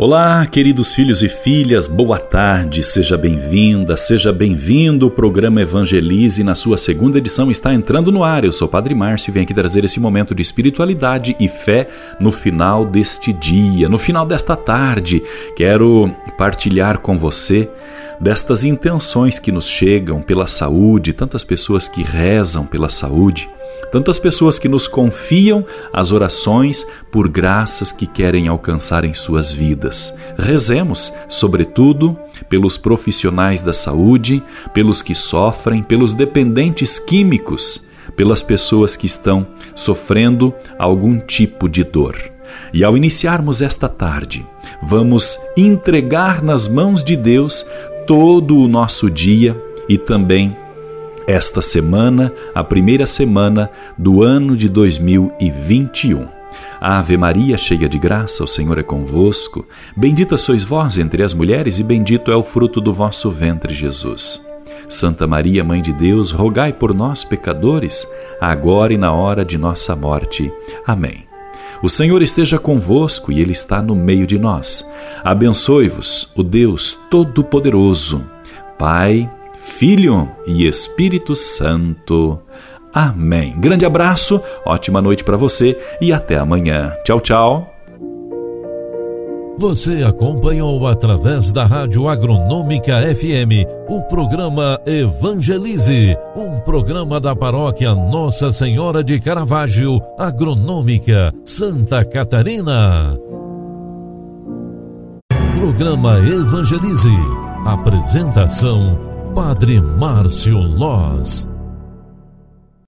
Olá, queridos filhos e filhas, boa tarde, seja bem-vinda, seja bem-vindo. O programa Evangelize, na sua segunda edição, está entrando no ar. Eu sou Padre Márcio e venho aqui trazer esse momento de espiritualidade e fé no final deste dia, no final desta tarde. Quero partilhar com você destas intenções que nos chegam pela saúde, tantas pessoas que rezam pela saúde Tantas pessoas que nos confiam as orações por graças que querem alcançar em suas vidas. Rezemos, sobretudo, pelos profissionais da saúde, pelos que sofrem, pelos dependentes químicos, pelas pessoas que estão sofrendo algum tipo de dor. E ao iniciarmos esta tarde, vamos entregar nas mãos de Deus todo o nosso dia e também esta semana, a primeira semana do ano de 2021. Ave Maria, cheia de graça, o Senhor é convosco. Bendita sois vós entre as mulheres, e bendito é o fruto do vosso ventre, Jesus. Santa Maria, Mãe de Deus, rogai por nós, pecadores, agora e na hora de nossa morte. Amém. O Senhor esteja convosco e Ele está no meio de nós. Abençoe-vos, o Deus Todo-Poderoso, Pai, Filho e Espírito Santo. Amém. Grande abraço, ótima noite para você e até amanhã. Tchau, tchau. Você acompanhou através da Rádio Agronômica FM o programa Evangelize, um programa da paróquia Nossa Senhora de Caravaggio, Agronômica, Santa Catarina. Programa Evangelize. Apresentação Padre Márcio Loz.